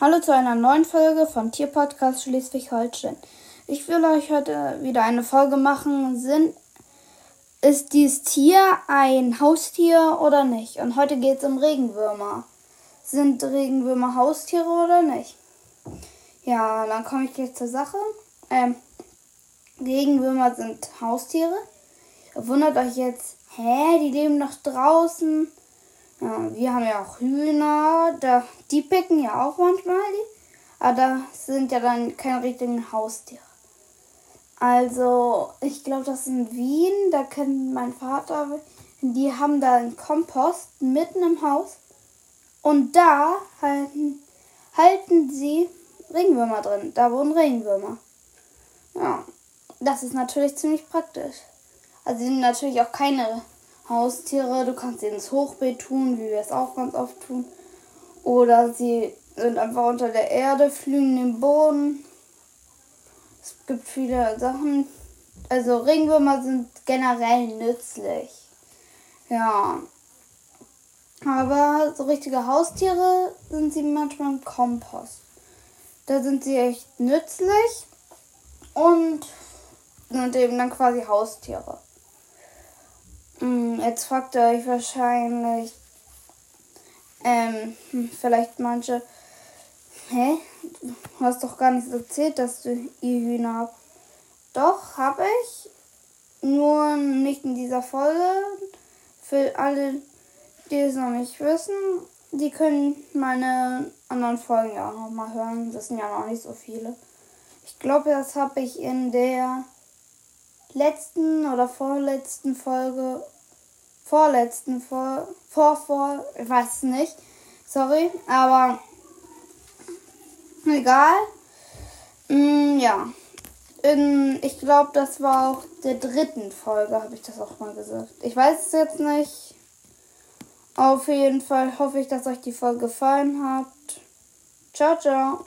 Hallo zu einer neuen Folge von Tierpodcast Schleswig-Holstein. Ich will euch heute wieder eine Folge machen. Sind, ist dieses Tier ein Haustier oder nicht? Und heute geht es um Regenwürmer. Sind Regenwürmer Haustiere oder nicht? Ja, dann komme ich gleich zur Sache. Ähm, Regenwürmer sind Haustiere. Wundert euch jetzt, hä, die leben noch draußen ja, wir haben ja auch Hühner, da, die picken ja auch manchmal die, aber das sind ja dann keine richtigen Haustiere. Also, ich glaube, das ist in Wien, da kennt mein Vater, die haben da einen Kompost mitten im Haus und da halten, halten sie Regenwürmer drin. Da wohnen Regenwürmer. Ja, das ist natürlich ziemlich praktisch. Also, sie sind natürlich auch keine Haustiere. Du kannst sie ins Hochbeet tun, wie wir es auch ganz oft tun. Oder sie sind einfach unter der Erde, flügen den Boden. Es gibt viele Sachen. Also Regenwürmer sind generell nützlich. Ja. Aber so richtige Haustiere sind sie manchmal im Kompost. Da sind sie echt nützlich und sind eben dann quasi Haustiere. Hm, jetzt fragt ihr euch wahrscheinlich, ähm, hm, vielleicht manche, hä? Du hast doch gar nicht erzählt, dass du ihr Hühner habt. Doch, habe ich. Nur nicht in dieser Folge. Für alle, die es noch nicht wissen, die können meine anderen Folgen ja auch noch mal hören. Das sind ja noch nicht so viele. Ich glaube, das habe ich in der letzten oder vorletzten Folge, vorletzten, vor, vor, vor, ich weiß es nicht, sorry, aber egal. Mm, ja, in, ich glaube, das war auch der dritten Folge, habe ich das auch mal gesagt. Ich weiß es jetzt nicht. Auf jeden Fall hoffe ich, dass euch die Folge gefallen hat. Ciao, ciao.